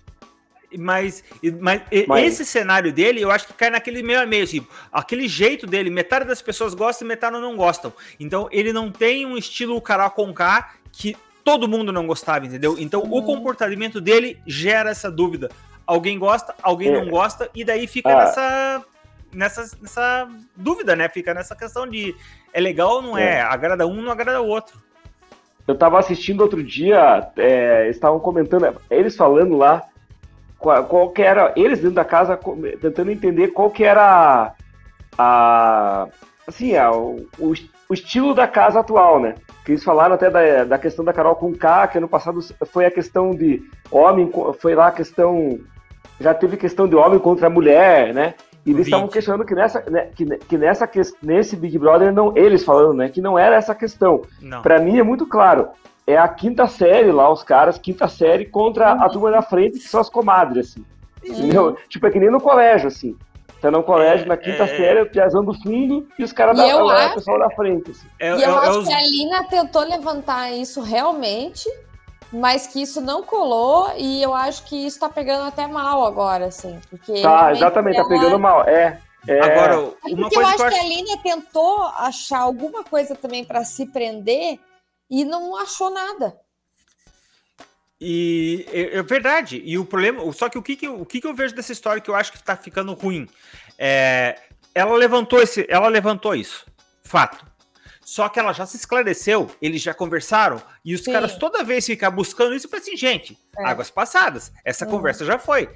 Mas, mas, mas, esse cenário dele, eu acho que cai naquele meio a meio, assim, aquele jeito dele, metade das pessoas gostam e metade não gostam. Então, ele não tem um estilo Carol Conká que todo mundo não gostava, entendeu? Então, o uhum. comportamento dele gera essa dúvida. Alguém gosta, alguém é. não gosta, e daí fica ah. nessa, nessa, nessa dúvida, né? Fica nessa questão de é legal ou não é? é? Agrada um, não agrada o outro. Eu tava assistindo outro dia, é, estavam comentando, eles falando lá qual, qual, que era, eles dentro da casa tentando entender qual que era a, assim, a, o, o, estilo da casa atual, né? Que eles falaram até da, da questão da Carol com K, que ano passado foi a questão de homem, foi lá a questão, já teve questão de homem contra mulher, né? E eles estavam questionando que nessa, né, que, que nessa nesse Big Brother não eles falando, né, que não era essa questão. Para mim é muito claro. É a quinta série lá, os caras, quinta série contra a turma da frente, que são as comadres, assim. Entendeu? Tipo, é que nem no colégio, assim. Tá no colégio, é, na quinta é... série, o piazão do fundo e os caras da acho... pessoal da frente. Assim. É, e eu é, acho os... que a Lina tentou levantar isso realmente, mas que isso não colou e eu acho que isso tá pegando até mal agora, assim. Porque tá, exatamente, ela... tá pegando mal. É. É... Agora, uma coisa eu acho que, eu acho que a Lina tentou achar alguma coisa também para se prender e não achou nada. E é, é, verdade. E o problema, só que o que, que, o que, que eu vejo dessa história que eu acho que tá ficando ruim? É, ela levantou esse, ela levantou isso. Fato. Só que ela já se esclareceu, eles já conversaram, e os Sim. caras toda vez ficam buscando isso, falei assim, gente, é. águas passadas, essa uhum. conversa já foi.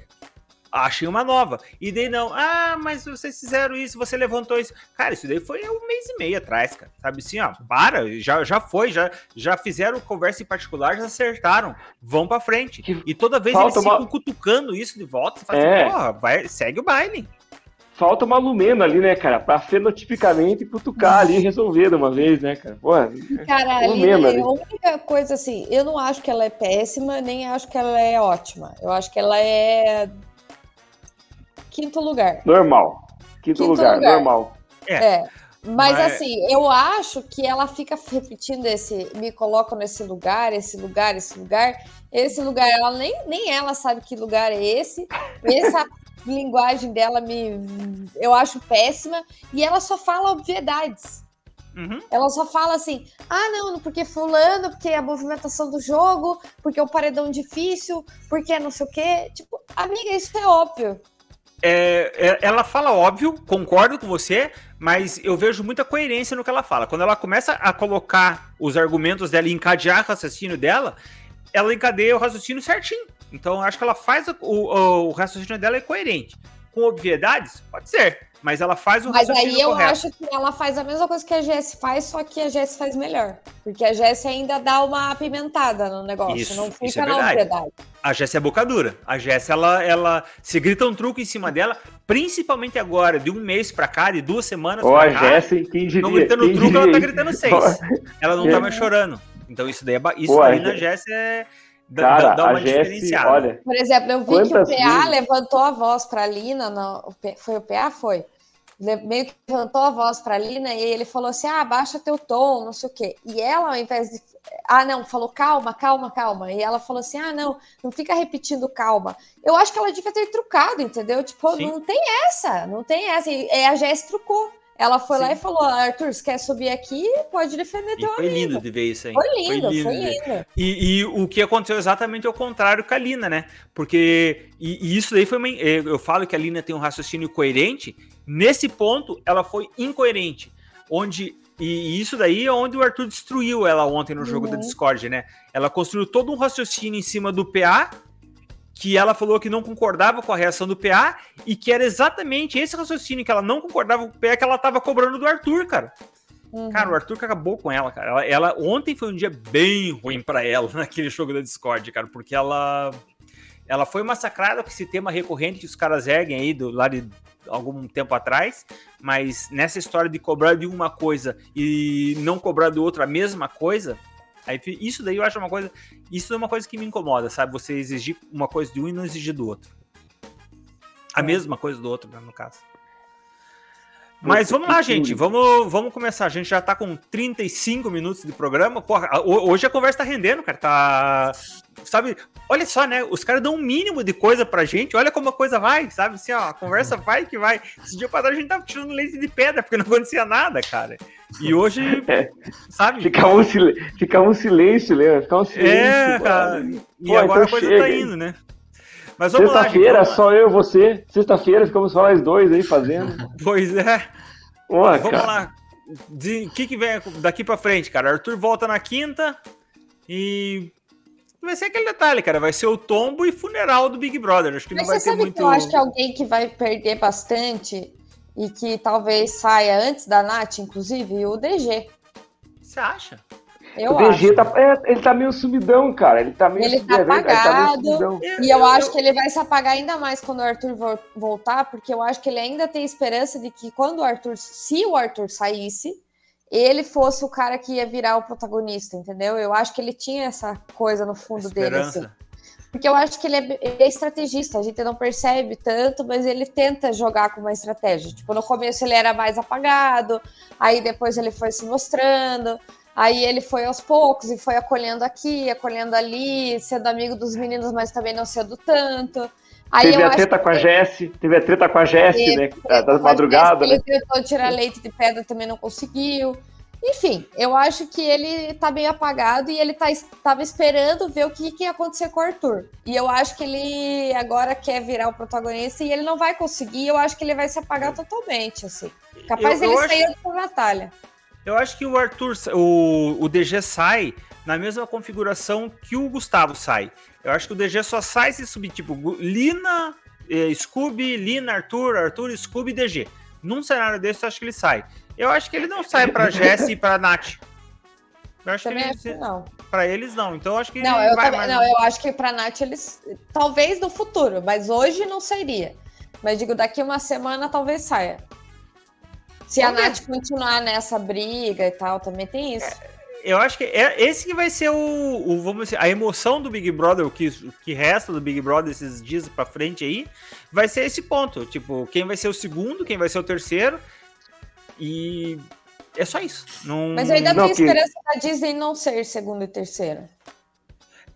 Achem uma nova. E daí não, ah, mas vocês fizeram isso, você levantou isso. Cara, isso daí foi um mês e meio atrás, cara. Sabe assim, ó, para, já, já foi, já, já fizeram conversa em particular, já acertaram. Vão pra frente. E toda vez Falta eles uma... ficam cutucando isso de volta. Fazem, é. porra, vai, segue o baile falta uma lumena ali, né, cara? Pra fenotipicamente cutucar ali e resolver de uma vez, né, cara? Pô, cara, lumena, ali, a única coisa assim, eu não acho que ela é péssima, nem acho que ela é ótima. Eu acho que ela é quinto lugar. Normal. Quinto, quinto lugar, lugar, normal. É. é. Mas, Mas, assim, eu acho que ela fica (laughs) repetindo esse, me coloco nesse lugar, esse lugar, esse lugar, esse lugar. Ela nem, nem ela sabe que lugar é esse. Essa linguagem dela me eu acho péssima e ela só fala obviedades. Uhum. Ela só fala assim: ah, não, porque fulano, porque a movimentação do jogo, porque o paredão difícil, porque não sei o quê. Tipo, amiga, isso é óbvio. É, é, ela fala óbvio, concordo com você, mas eu vejo muita coerência no que ela fala. Quando ela começa a colocar os argumentos dela e encadear o raciocínio dela, ela encadeia o raciocínio certinho. Então, acho que ela faz o, o, o raciocínio dela é coerente. Com obviedades, pode ser, mas ela faz o Mas aí eu correto. acho que ela faz a mesma coisa que a Jess faz, só que a Jess faz melhor. Porque a Jess ainda dá uma apimentada no negócio, isso, não fica é na obviedade. A Jess é boca dura. A Jess, ela, ela se grita um truque em cima dela, principalmente agora, de um mês pra cá, de duas semanas oh, pra cá. A Jess, quem diria? Não gritando quem truque, diria? ela tá gritando seis. ela não tá mais chorando. Então isso daí é, isso Pô, aí na Jess é Cara, dá, uma a Jess, olha. Por exemplo, eu vi que o PA vezes... levantou a voz para a Lina, no, foi o PA? Foi. Meio que levantou a voz para a Lina e ele falou assim: ah, baixa teu tom, não sei o quê. E ela, ao invés de. Ah, não, falou calma, calma, calma. E ela falou assim: ah, não, não fica repetindo calma. Eu acho que ela devia ter trucado, entendeu? Tipo, Sim. não tem essa, não tem essa. E a Jess trucou. Ela foi Sim. lá e falou: Arthur, se quer subir aqui, pode defender teu foi amigo. Foi lindo de ver isso aí. Foi lindo, foi lindo. Foi lindo. E, e, o que aconteceu exatamente ao contrário com a Lina, né? Porque e, e isso daí foi uma, Eu falo que a Lina tem um raciocínio coerente. Nesse ponto, ela foi incoerente. Onde e isso daí é onde o Arthur destruiu ela ontem no jogo uhum. da Discord, né? Ela construiu todo um raciocínio em cima do PA que ela falou que não concordava com a reação do PA e que era exatamente esse raciocínio que ela não concordava com o PA que ela tava cobrando do Arthur, cara. Uhum. Cara, o Arthur acabou com ela, cara. Ela, ela ontem foi um dia bem ruim para ela (laughs) naquele jogo da Discord, cara, porque ela ela foi massacrada com esse tema recorrente que os caras erguem aí do lado de algum tempo atrás, mas nessa história de cobrar de uma coisa e não cobrar do outro a mesma coisa, Aí isso daí eu acho uma coisa. Isso é uma coisa que me incomoda, sabe? Você exigir uma coisa de um e não exigir do outro. A é. mesma coisa do outro, né, no caso. Mas vamos lá, gente. Vamos, vamos começar. A gente já tá com 35 minutos de programa. Porra, hoje a conversa tá rendendo, cara. Tá sabe? Olha só, né? Os caras dão um mínimo de coisa pra gente, olha como a coisa vai, sabe? Assim, ó, a conversa vai que vai. Esse dia pra trás a gente tava tirando leite de pedra, porque não acontecia nada, cara. E hoje, (laughs) é. sabe? Ficava um, sil... Ficava um silêncio, Leandro. Ficava um silêncio. É, cara. E Pô, agora então a coisa tá chega. tá indo, né? Mas vamos. Sexta-feira, só eu e você. Sexta-feira ficamos só nós dois aí fazendo. (laughs) Pois é. vamos cara. lá. O que, que vem daqui pra frente, cara? Arthur volta na quinta e vai ser aquele detalhe, cara. Vai ser o tombo e funeral do Big Brother. Acho que Mas não vai ter muito. Que eu acho que alguém que vai perder bastante e que talvez saia antes da Nath, inclusive, o DG. Você acha? Eu o DG acho. tá, é, ele tá meio subidão, cara. Ele tá meio, ele tá apagado. Ele tá e eu, eu acho que ele vai se apagar ainda mais quando o Arthur voltar, porque eu acho que ele ainda tem esperança de que quando o Arthur, se o Arthur saísse, ele fosse o cara que ia virar o protagonista, entendeu? Eu acho que ele tinha essa coisa no fundo Esperança. dele. Assim. Porque eu acho que ele é, ele é, estrategista, a gente não percebe tanto, mas ele tenta jogar com uma estratégia. Tipo, no começo ele era mais apagado, aí depois ele foi se mostrando, aí ele foi aos poucos e foi acolhendo aqui, acolhendo ali, sendo amigo dos meninos, mas também não sendo tanto. Aí teve a treta com a Jesse, teve a treta com a Jesse, né? Da madrugada. Ele né? tentou tirar leite de pedra, também não conseguiu. Enfim, eu acho que ele tá meio apagado e ele tá, tava esperando ver o que, que ia acontecer com o Arthur. E eu acho que ele agora quer virar o protagonista e ele não vai conseguir. Eu acho que ele vai se apagar totalmente, assim. Capaz eu, ele sair acho... da batalha. Eu acho que o Arthur, o, o DG sai na mesma configuração que o Gustavo sai. Eu acho que o DG só sai se subir, tipo, Lina, eh, Scooby, Lina, Arthur, Arthur, Scooby, DG. Num cenário desse, eu acho que ele sai. Eu acho que ele não sai pra Jess e pra Nath. Eu acho também que eles, não. Pra eles não. Então eu acho que não. Eu também, mais... não. Eu acho que pra Nath eles talvez no futuro, mas hoje não sairia. Mas digo daqui uma semana talvez saia. Se Vamos a Nath ver. continuar nessa briga e tal, também tem isso. É, eu acho que é esse que vai ser o, o, vamos dizer, a emoção do Big Brother, o que, o que resta do Big Brother esses dias para frente aí, vai ser esse ponto. Tipo, quem vai ser o segundo, quem vai ser o terceiro, e é só isso. Não... Mas eu ainda não, tenho que... esperança da Disney não ser segundo e terceiro.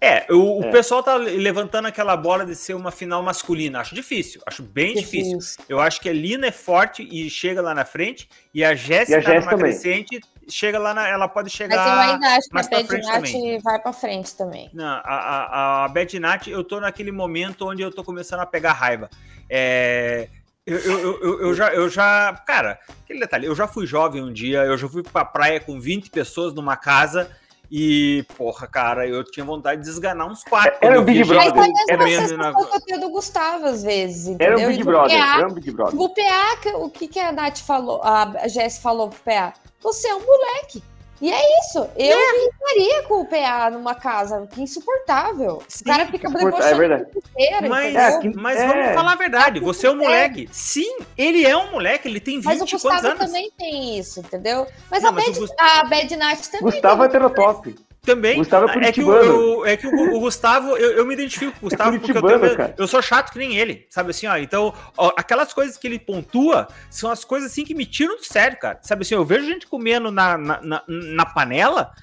É, o, é. o, pessoal tá levantando aquela bola de ser uma final masculina. Acho difícil, acho bem difícil. difícil. Eu acho que a Lina é forte e chega lá na frente, e a Jéssica tá numa crescente, chega lá na, ela pode chegar Mas eu ainda acho mais que a Bad Nat vai para frente também. Não, a, a, a Bad Nat, eu tô naquele momento onde eu tô começando a pegar raiva. É, eu, eu, eu, eu, já, eu já. Cara, aquele detalhe, eu já fui jovem um dia, eu já fui pra praia com 20 pessoas numa casa. E, porra, cara, eu tinha vontade de desganar uns quatro. Era o Big Brother. Mas é a mesma na... que eu do Gustavo, às vezes, entendeu? Era o Big Brother, PA, era o Big Brother. O PA, o que, que a Nath falou, a Jess falou pro PA? Você é um moleque. E é isso. Eu é. ficaria com o PA numa casa, que insuportável. Sim, o cara fica debochando é verdade. Inteiro, mas, é, mas é. vamos falar a verdade. Você é um moleque. Sim, ele é um moleque, ele tem 20 anos. Mas o Gustavo também tem isso, entendeu? Mas, Não, a, mas Bad, Gust... a Bad Night também. Gustavo é heterotop. Também. Gustavo é, é que, o, é que o, o Gustavo, eu, eu, me identifico com o é Gustavo é porque eu, tenho, eu, sou chato que nem ele, sabe assim, ó. Então, ó, aquelas coisas que ele pontua são as coisas assim que me tiram do sério, cara. Sabe assim, eu vejo gente comendo na, na, na, na panela,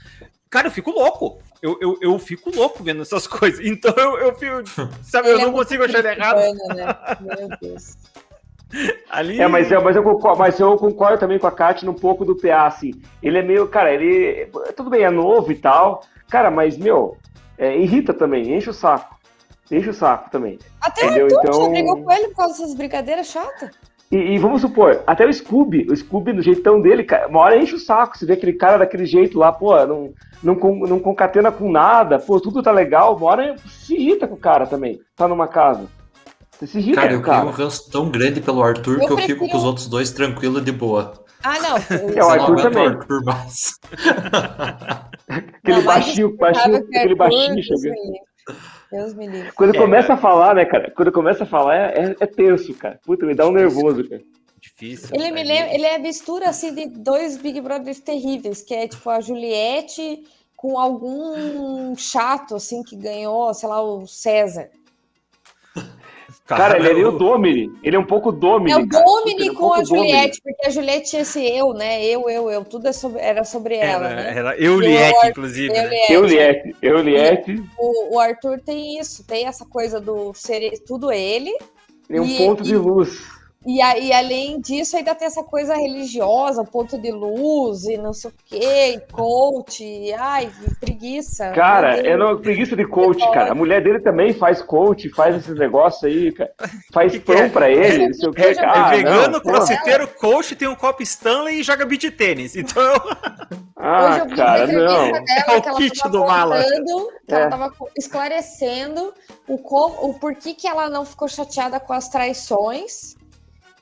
cara, eu fico louco. Eu, eu, eu fico louco vendo essas (laughs) coisas. Então eu, eu fico, sabe, eu não é consigo achar errado. Né? Meu Deus. (laughs) (laughs) Ali... É, mas, eu, mas, eu concordo, mas eu concordo também com a Kátia um pouco do PA, assim. Ele é meio, cara, ele. Tudo bem, é novo e tal. Cara, mas, meu, é, irrita também, enche o saco. Enche o saco também. Até entendeu? o Arthur então... já brigou com ele por causa dessas brincadeiras chatas. E, e, vamos supor, até o Scooby, o Scooby no jeitão dele, uma hora enche o saco, você vê aquele cara daquele jeito lá, pô, não, não, não concatena com nada, pô, tudo tá legal, uma hora se irrita com o cara também, tá numa casa. Cara, eu crio um ranço tão grande pelo Arthur eu que eu prefiro... fico com os outros dois tranquilo de boa. Ah, não. (laughs) é o Arthur também. O Arthur, mas... (laughs) aquele não, baixinho, baixinho, aquele baixinho chegando. Deus me livre. Quando é, começa a falar, né, cara? Quando começa a falar, é, é, é tenso, cara. Puta, me dá um nervoso, cara. Difícil. Ele me lembra, ele é a mistura assim de dois Big Brothers terríveis, que é tipo a Juliette com algum chato assim que ganhou, sei lá, o César. (laughs) Cara, ele é meio Domini. Ele é um pouco Domini. É o Domini é um com a Juliette, porque a Juliette tinha esse eu, né? Eu, eu, eu. Tudo é sobre, era sobre ela, era, né? Era Euliette, inclusive. Euliette. Euliette. O, o Arthur tem isso, tem essa coisa do ser tudo ele. Tem um e, ponto e, de luz. E, aí, além disso, ainda tem essa coisa religiosa, ponto de luz e não sei o quê, coach, e, ai, preguiça. Cara, é não, preguiça de coach, cara. A mulher dele também faz coach, faz esses negócios aí, cara. (laughs) Faz que pão é? pra ele, não sei o que. Ah, é vegano, não, crossfiteiro, coach, tem um copo Stanley e joga beat tênis. Então. Ah, cara, não. Dela, é o kit do mala. Que é. Ela tava esclarecendo o, como, o porquê que ela não ficou chateada com as traições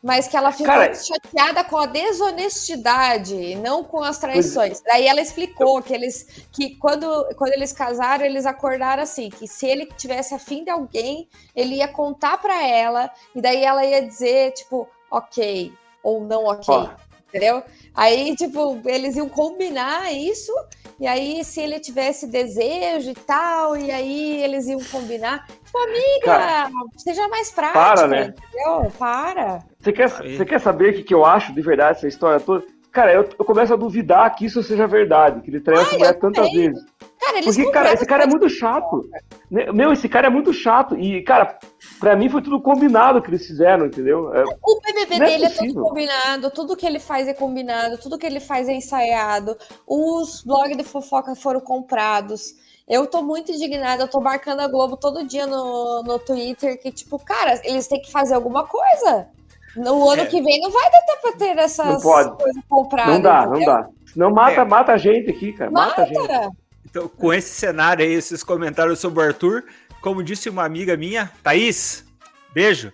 mas que ela ficou Cara, chateada com a desonestidade, não com as traições. Daí ela explicou que eles que quando, quando eles casaram, eles acordaram assim, que se ele tivesse afim de alguém, ele ia contar para ela e daí ela ia dizer tipo, OK ou não OK. Ó. Entendeu? Aí, tipo, eles iam combinar isso, e aí, se ele tivesse desejo e tal, e aí eles iam combinar. Tipo, amiga, Cara, seja mais prática, para, né? entendeu? Para. Você quer, você quer saber o que, que eu acho de verdade essa história toda? Cara, eu, eu começo a duvidar que isso seja verdade, que ele traiu essa mulher tantas vezes. Cara, Porque, cara, esse cara é muito chato. Meu, esse cara é muito chato. E, cara, pra mim foi tudo combinado que eles fizeram, entendeu? É, o BBB é dele é, é, tudo combinado, tudo que ele faz é combinado, tudo que ele faz é ensaiado. Os blogs de fofoca foram comprados. Eu tô muito indignada, eu tô marcando a Globo todo dia no, no Twitter que, tipo, cara, eles têm que fazer alguma coisa. No ano é. que vem não vai dar tempo pra ter essas coisas compradas. Não dá, entendeu? não dá. Não mata, é. mata a gente aqui, cara. Mata, mata a gente. Então, com esse cenário aí, esses comentários sobre o Arthur, como disse uma amiga minha, Thaís, beijo.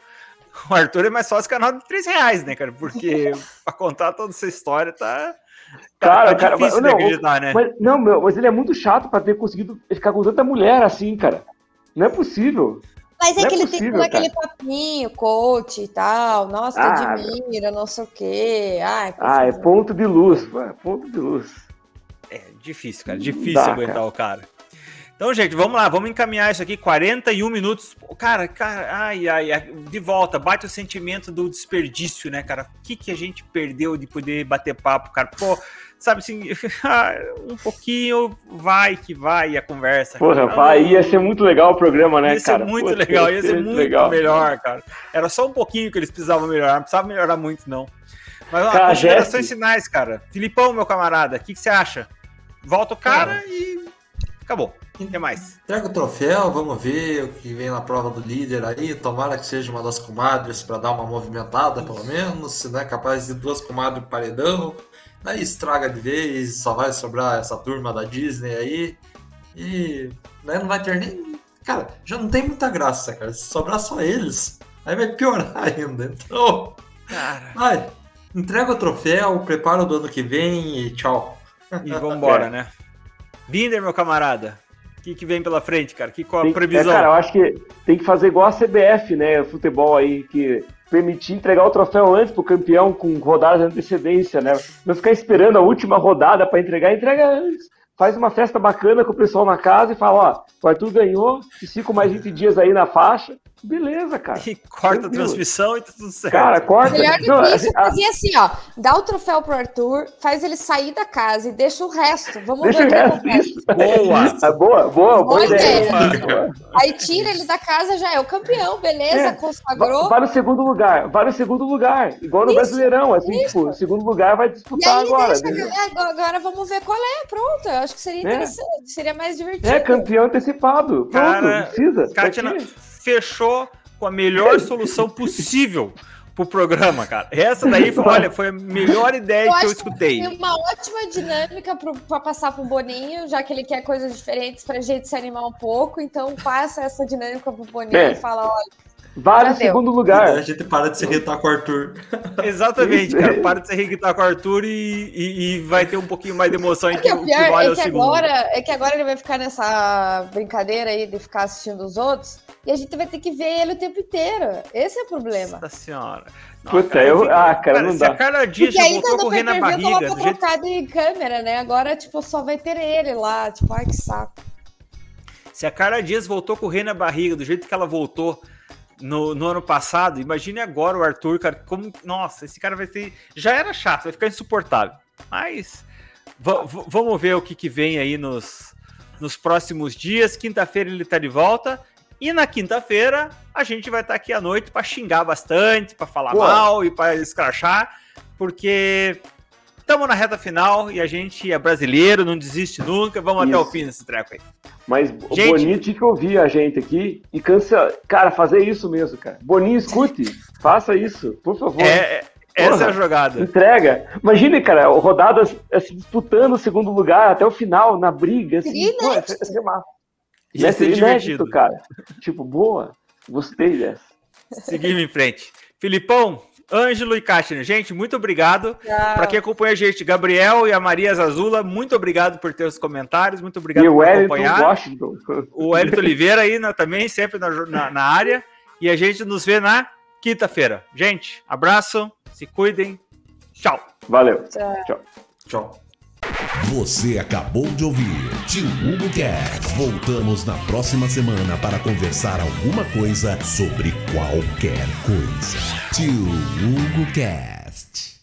O Arthur é mais fácil canal de 3 reais, né, cara? Porque (laughs) pra contar toda essa história tá. Cara, tá cara, difícil mas, não, acreditar, né? Mas, não, meu, mas ele é muito chato pra ter conseguido ficar com tanta mulher assim, cara. Não é possível. Mas é não que é ele possível, tem aquele papinho, coach e tal. Nossa, ah, admira, não sei o quê. Ai, ah, é ponto de luz, é ponto de luz. É difícil, cara. Difícil Dá, aguentar cara. o cara. Então, gente, vamos lá, vamos encaminhar isso aqui. 41 minutos. Cara, cara, ai, ai, de volta, bate o sentimento do desperdício, né, cara? O que, que a gente perdeu de poder bater papo, cara? Pô, sabe assim, (laughs) um pouquinho vai que vai a conversa. Porra, cara. vai, ia ser muito legal o programa, né, ia cara? Ia ser muito Pô, legal, ia ser muito legal. melhor, cara. Era só um pouquinho que eles precisavam melhorar, não precisava melhorar muito, não. Mas, ó, considerações finais, cara. Filipão, meu camarada, o que, que você acha? Volta o cara, cara. e acabou. Que mais? Entrega o troféu, vamos ver o que vem na prova do líder aí. Tomara que seja uma das comadres para dar uma movimentada, pelo menos. Se não é capaz de duas comadres paredão, aí estraga de vez, só vai sobrar essa turma da Disney aí. E né, não vai ter nem. Cara, já não tem muita graça, cara. Se sobrar só eles, aí vai piorar (laughs) ainda. Então. Cara. Vai, entrega o troféu, prepara o do ano que vem e tchau. E vambora, é. né? Binder, meu camarada, o que, que vem pela frente, cara? Que, qual a tem, previsão? É, cara, eu acho que tem que fazer igual a CBF, né? Futebol aí, que permitir entregar o troféu antes pro campeão com rodadas de antecedência, né? Não ficar esperando a última rodada para entregar, entrega antes. Faz uma festa bacana com o pessoal na casa e fala, ó, o Arthur ganhou, fica mais 20 dias aí na faixa, Beleza, cara. (laughs) E corta Tranquilo. a transmissão e tá tudo certo. Cara, corta. Melhor do que isso, fazia assim, ó. Dá o troféu pro Arthur, faz ele sair da casa e deixa o resto. Vamos deixa ver o resto. Isso. Boa. É boa, boa, boa ideia. ideia. Aí tira ele da casa, já é o campeão, beleza, é. consagrou. Vai no segundo lugar, vai no segundo lugar. Igual no isso, Brasileirão, assim, isso. tipo, segundo lugar vai disputar agora. Deixa, agora vamos ver qual é, pronto. Eu acho que seria é. interessante, seria mais divertido. É, campeão antecipado. Pronto, Cara, precisa. Katina, fechou com a melhor (laughs) solução possível pro programa, cara. Essa daí foi, olha, foi a melhor ideia eu que eu escutei. Que uma ótima dinâmica para passar pro Boninho, já que ele quer coisas diferentes pra gente se animar um pouco. Então passa essa dinâmica pro Boninho é. e fala, olha. Vale o segundo lugar. A gente para de se irritar com o Arthur. (laughs) Exatamente, cara. Para de se irritar com o Arthur e, e, e, vai ter um pouquinho mais de emoção em é que, é pior, que vale é que agora, É que agora ele vai ficar nessa brincadeira aí de ficar assistindo os outros e a gente vai ter que ver ele o tempo inteiro. Esse é o problema. Nossa senhora. Não, Puta, cara, eu. Ah, cara, cara, não dá. Se a cada dia já voltou a correr na barriga. Colocado jeito... em câmera, né? Agora, tipo, só vai ter ele lá. Tipo, ai, que saco. Se a Carla Dias voltou a correr na barriga do jeito que ela voltou no, no ano passado, imagine agora o Arthur, cara, como. Nossa, esse cara vai ser. Já era chato, vai ficar insuportável. Mas vamos ver o que, que vem aí nos, nos próximos dias. Quinta-feira ele tá de volta. E na quinta-feira a gente vai estar tá aqui à noite para xingar bastante, para falar mal e para escrachar, porque estamos na reta final e a gente é brasileiro, não desiste nunca. Vamos Isso. até o fim nesse treco aí. Mas o Boninho tinha que ouvir a gente aqui e cansa. Cara, fazer isso mesmo, cara. Boninho, escute, faça isso, por favor. É, é essa é a jogada. Entrega. Imagine, cara, rodadas é, se disputando o segundo lugar até o final, na briga. Assim, pô, é, é massa. Ia ser inédito, cara. Tipo, boa. Gostei dessa. Seguimos em frente. Filipão, Ângelo e Kátia, gente, muito obrigado. Para quem acompanha a gente, Gabriel e a Maria Zazula, muito obrigado por ter os comentários, muito obrigado e por acompanhar. Washington. O Elton Oliveira aí né, também, sempre na, na, na, área. E a gente nos vê na quinta-feira. Gente, abraço, se cuidem. Tchau. Valeu. Tchau. Tchau. Tchau. Você acabou de ouvir Tio Hugo Cast. Voltamos na próxima semana para conversar alguma coisa sobre qualquer coisa. Tio Hugo Cast.